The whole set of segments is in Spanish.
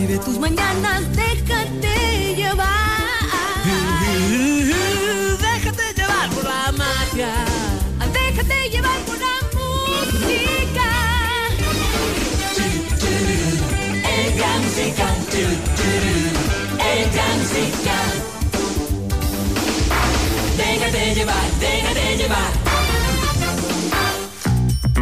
Vive tus mañanas, déjate llevar. Déjate llevar por la magia. Déjate llevar por la música. El gran Zika. El gran Zika. Déjate llevar, déjate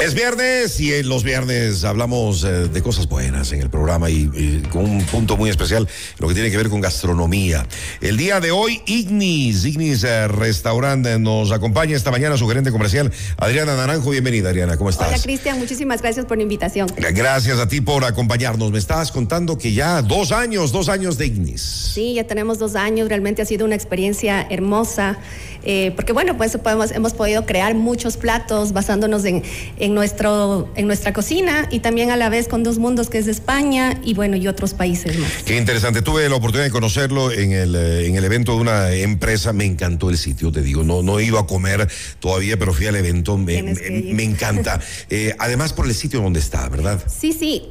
es viernes y en los viernes hablamos eh, de cosas buenas en el programa y, con un punto muy especial, lo que tiene que ver con gastronomía. El día de hoy, Ignis, Ignis eh, Restaurante nos acompaña esta mañana su gerente comercial, Adriana Naranjo. Bienvenida, Adriana, ¿cómo estás? Hola, Cristian, muchísimas gracias por la invitación. Gracias a ti por acompañarnos. Me estabas contando que ya dos años, dos años de Ignis. Sí, ya tenemos dos años, realmente ha sido una experiencia hermosa. Eh, porque bueno, pues podemos, hemos podido crear muchos platos basándonos en, en, nuestro, en nuestra cocina y también a la vez con dos mundos que es España y bueno, y otros países más. Qué interesante, tuve la oportunidad de conocerlo en el, eh, en el evento de una empresa, me encantó el sitio, te digo, no, no he ido a comer todavía, pero fui al evento, me, me, encanta. Eh, además por el sitito donde está, ¿verdad? Sí, sí,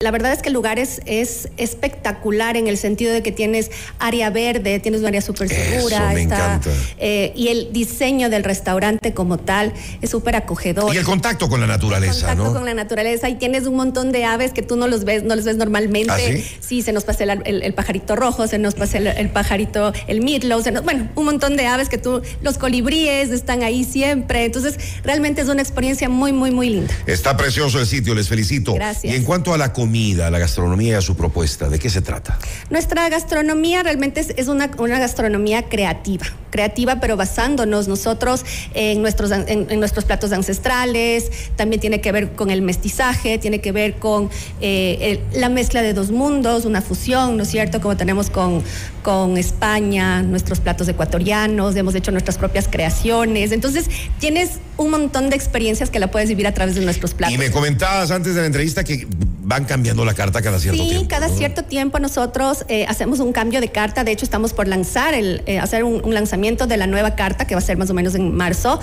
la verdad es que el lugar es, es espectacular en el sentido de que tienes área verde, tienes un área súper segura. me encanta y el diseño del restaurante como tal es súper acogedor. Y el contacto con la naturaleza, el contacto con la naturaleza. Y tienes un montón de aves que tú no los ves, no los ves normalmente. ¿Ah, sí? se nos pasa el, pajarito rojo, se nos pasa el, pajarito, el mirlo, bueno, un montón de aves que tú, los colibríes están ahí siempre. Entonces, realmente es una experiencia muy, muy, muy linda. Está precioso el sitio, les felicito. Gracias. Y en cuanto a la comida, la gastronomía y a su propuesta, ¿de qué se trata? Nuestra gastronomía realmente es, una, una gastronomía creativa, creativa, pero basándonos nosotros en nuestros, en, nuestros platos ancestrales, también tiene que ver con el mestizaje, tiene que ver con eh, la mezcla de dos mundos, una fusión, ¿no es cierto? Como tenemos con, con España, nuestros platos ecuatorianos, hemos hecho nuestras propias creaciones. Entonces, tienes un montón de experiencias que la puedes vivir a través de nuestros platos. Y me comentabas antes de la entrevista que van cambiando la carta cada cierto tiempo. Sí, cada cierto tiempo nosotros eh, hacemos un cambio de carta. De hecho, estamos por lanzar el, eh, hacer un, lanzamiento de la nueva carta que va a ser más o menos en marzo.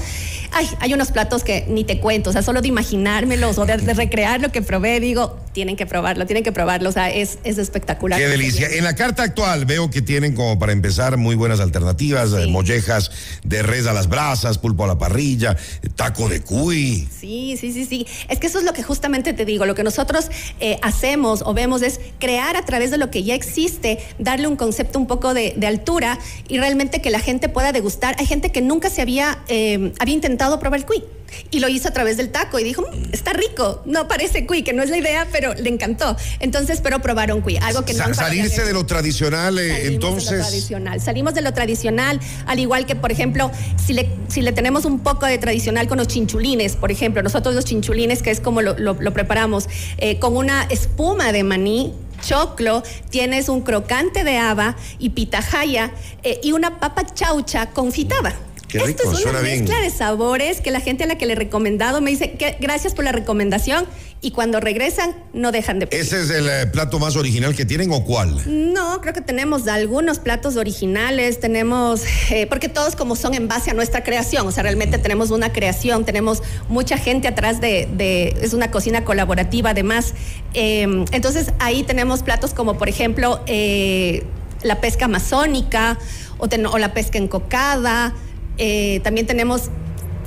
Ay, hay unos platos que ni te cuento, o sea, solo de imaginármelos o de, recrear lo que probé, digo, tienen que probarlo, tienen que probarlo, o sea, es, es espectacular. Qué delicia. En la carta actual veo que tienen como para empezar muy buenas alternativas, eh, mollejas de res a las brasas, pulpo a la parrilla, taco de cuy. Sí, sí, sí, sí. Es que eso es lo que justamente te digo, lo que nosotros eh, hacemos o vemos es crear a través de lo que ya existe, darle un concepto un poco de, altura y realmente que la gente pueda degustar. Hay gente que nunca se había, eh, había intentado probar el cuy y lo hizo a través del taco y dijo, mm, está rico, no parece cuy, que no es la idea, pero le encantó. Entonces, pero probaron cuy, algo que no Salirse de lo tradicional, eh, entonces. De lo tradicional. Salimos de lo tradicional, al igual que, por ejemplo, si le, si le tenemos un poco de tradicional con los chinchulines, por ejemplo, nosotros los chinchulines, que es como lo, lo, preparamos, eh, con una espuma de maní, choclo, tienes un crocante de haba y pitahaya eh, y una papa chaucha confitada. Esto es una mezcla de sabores que la gente a la que le he recomendado me dice que gracias por la recomendación y cuando regresan no dejan de pedir. ¿Ese es el eh, plato más original que tienen o cuál? No, creo que tenemos algunos platos originales, tenemos, eh, porque todos como son en base a nuestra creación, o sea, realmente tenemos una creación, tenemos mucha gente atrás de, es una cocina colaborativa además. Em, entonces ahí tenemos platos como por ejemplo eh, la pesca amazónica o, o la pesca encocada. Eh, también tenemos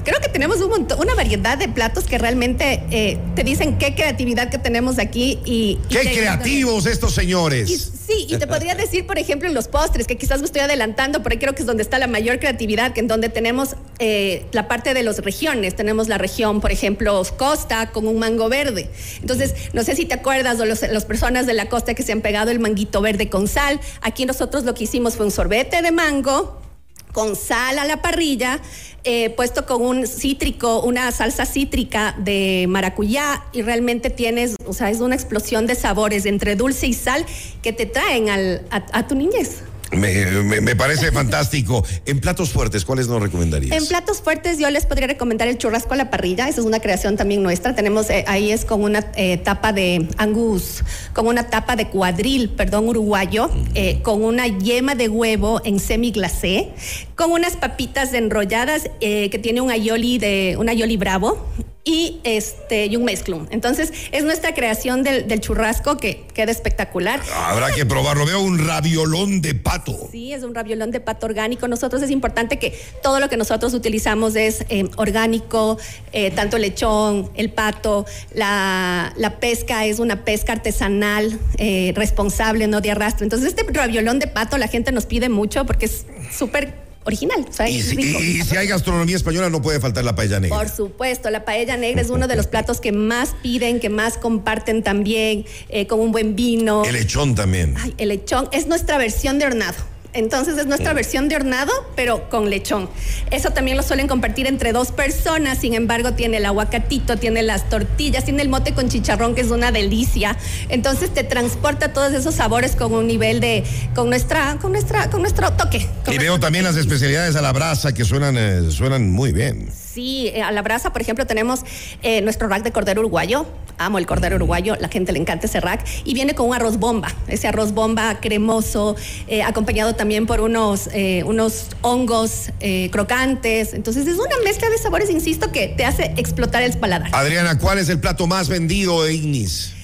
creo que tenemos un montón, una variedad de platos que realmente eh, te dicen qué creatividad que tenemos aquí y... ¡Qué creativos estos señores! sí, y te podría decir, por ejemplo, en los postres, que quizás me estoy adelantando, pero creo que es donde está la mayor creatividad, que en donde tenemos eh, la parte de las regiones. Tenemos la región, por ejemplo, costa, con un mango verde. Entonces, no sé si te acuerdas, o las personas de la costa que se han pegado el manguito verde con sal. Aquí nosotros lo que hicimos fue un sorbete de mango con sal a la parrilla, eh, puesto con un cítrico, una salsa cítrica de maracuyá y realmente tienes, o sea, es una explosión de sabores entre dulce y sal que te traen al, a, tu niñez. Me, me- me parece fantástico. En platos fuertes, ¿cuáles nos recomendarías? En platos fuertes yo les podría recomendar el churrasco a la parrilla, esa es una creación también nuestra. Tenemos eh, ahí es con una eh, tapa de angus, con una tapa de cuadril, perdón, uruguayo, eh, con una yema de huevo en semi glacé, con unas papitas enrolladas eh, que tiene un aioli de un aioli bravo y este y un mezclum. Entonces es nuestra creación del, del churrasco que queda espectacular. Habrá que probarlo. Veo un raviolón de pato. Sí, es un raviolón de pato orgánico. Nosotros es importante que todo lo que nosotros utilizamos es eh, orgánico, eh, tanto el lechón, el pato, la, la pesca es una pesca artesanal, eh, responsable, no de arrastre. Entonces este raviolón de pato la gente nos pide mucho porque es súper original. o sea, Y es si, rico. y- y si hay gastronomía española, no puede faltar la paella negra. Por supuesto, la paella negra es uno de los platos que más piden, que más comparten también, eh, con un buen vino. El lechón también. Ay, el lechón es nuestra versión de hornado. Entonces es nuestra versión de hornado, pero con lechón. Eso también lo suelen compartir entre dos personas. Sin embargo, tiene el aguacatito, tiene las tortillas, tiene el mote con chicharrón, que es una delicia. Entonces te transporta todos esos sabores con un nivel de, con nuestra, con nuestra, con nuestro toque. con Y veo también las especialidades a la brasa que suenan, eh, suenan muy bien. Sí, eh, a la brasa, por ejemplo, tenemos eh, nuestro rack de cordero uruguayo. Amo el cordero uruguayo, la gente le encanta ese rack. Y viene con un arroz bomba, ese arroz bomba cremoso, eh, acompañado también por unos, unos hongos crocantes. Entonces es una mezcla de sabores, insisto, que te hace explotar el paladar. Adriana, ¿cuál es el plato más vendido de Ignis?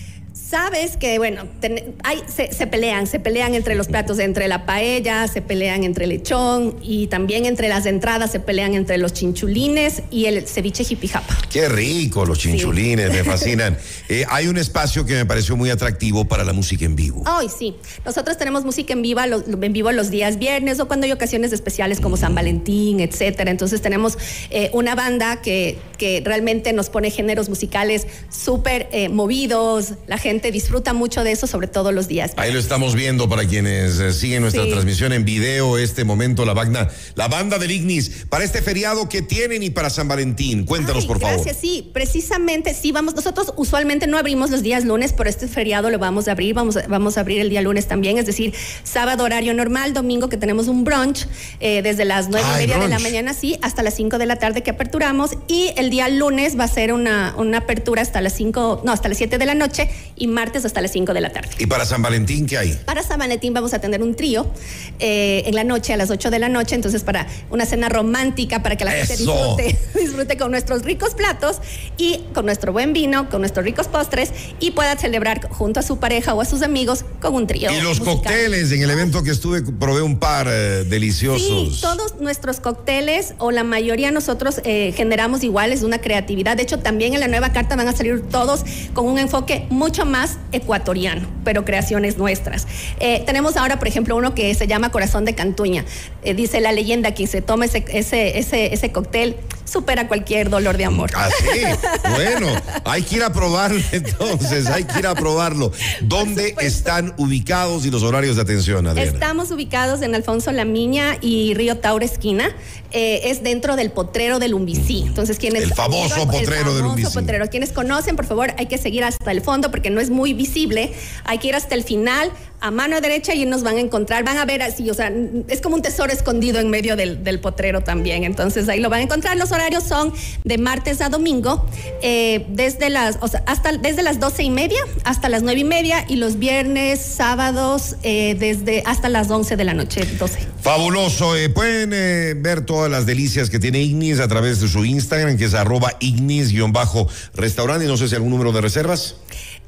Sabes que, bueno, ten- hay, se, se pelean, se pelean entre los platos, entre la paella, se pelean entre el lechón y también entre las entradas se pelean entre los chinchulines y el ceviche jipijapa. Qué rico, los chinchulines, me fascinan. Eh, hay un espacio que me pareció muy atractivo para la música en vivo. Ay, sí. Nosotros tenemos música en vivo, los, en vivo los días viernes o cuando hay ocasiones especiales como San Valentín, etcétera. Entonces tenemos eh, una banda que, que realmente nos pone géneros musicales súper eh, movidos. La gente disfruta mucho de eso, sobre todo los días. Ahí lo estamos viendo para quienes eh, siguen nuestra Sí. transmisión en video, este momento, la banda, la banda del Ignis, para este feriado que tienen y para San Valentín. Cuéntanos, Ay, por favor. Gracias, sí, precisamente, sí, vamos, nosotros usualmente no abrimos los días lunes, pero este feriado lo vamos a abrir, vamos a, vamos a abrir el día lunes también, es decir, sábado horario normal, domingo que tenemos un brunch, eh, desde las nueve y media de la mañana, sí, hasta las 5 de la tarde que aperturamos, y el día lunes va a ser una, una apertura hasta las 5, no, hasta las 7 de la noche, y martes hasta las 5 de la tarde. Y para San Valentín, ¿qué hay? Para San Valentín vamos a tener un trío eh, en la noche, a las 8 de la noche, entonces para una cena romántica, para que la gente disfrute, disfrute con nuestros ricos platos y con nuestro buen vino, con nuestros ricos postres y pueda celebrar junto a su pareja o a sus amigos con un trío. Y los musical. cócteles, en el evento que estuve, probé un par eh, deliciosos. Sí, todos nuestros cócteles o la mayoría nosotros eh, generamos iguales una creatividad. De hecho, también en la nueva carta van a salir todos con un enfoque mucho más ecuatoriano, pero creaciones nuestras. Eh, tenemos ahora, por ejemplo, uno que se llama Corazón de Cantuña. Eh, dice la leyenda que se toma ese, ese, ese, ese cóctel supera cualquier dolor de amor. Ah, sí. Bueno, hay que ir a probarlo entonces, hay que ir a probarlo. ¿Dónde están ubicados y los horarios de atención, Adriana? Estamos ubicados en Alfonso Lamiña y Río Taura Esquina. Eh, es dentro del potrero del Umbicí. Entonces, quienes. El famoso potrero del famoso Umbicí. potrero. Quienes conocen, por favor, hay que seguir hasta el fondo porque no es muy visible. Hay que ir hasta el final, a mano derecha, y nos van a encontrar. Van a ver así, o sea, es como un tesoro escondido en medio del, potrero también. Entonces, ahí lo van a encontrar. Los horarios son de martes a domingo, eh, desde las, o sea, hasta desde las doce y media hasta las nueve y media, y los viernes, sábados, eh, desde hasta las 11 de la noche, 12. Fabuloso. eh, pueden eh, ver todas las delicias que tiene Ignis a través de su Instagram, que es arroba Ignis-restaurante. No sé si algún número de reservas.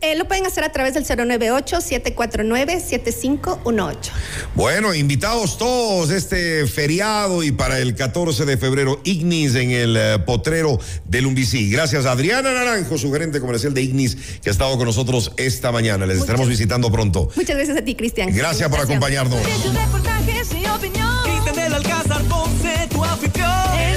Eh, lo pueden hacer a través del 098-749-7518. Bueno, invitados todos este feriado y para el 14 de febrero, Ignis en el eh, potrero del Umbicí. Gracias a Adriana Naranjo, su gerente comercial de Ignis, que ha estado con nosotros esta mañana. Les estaremos visitando pronto. Muchas gracias a ti, Cristian. Gracias por acompañarnos. Reportajes y opinión. Cristian del Alcázar Ponce, tu anfitrión.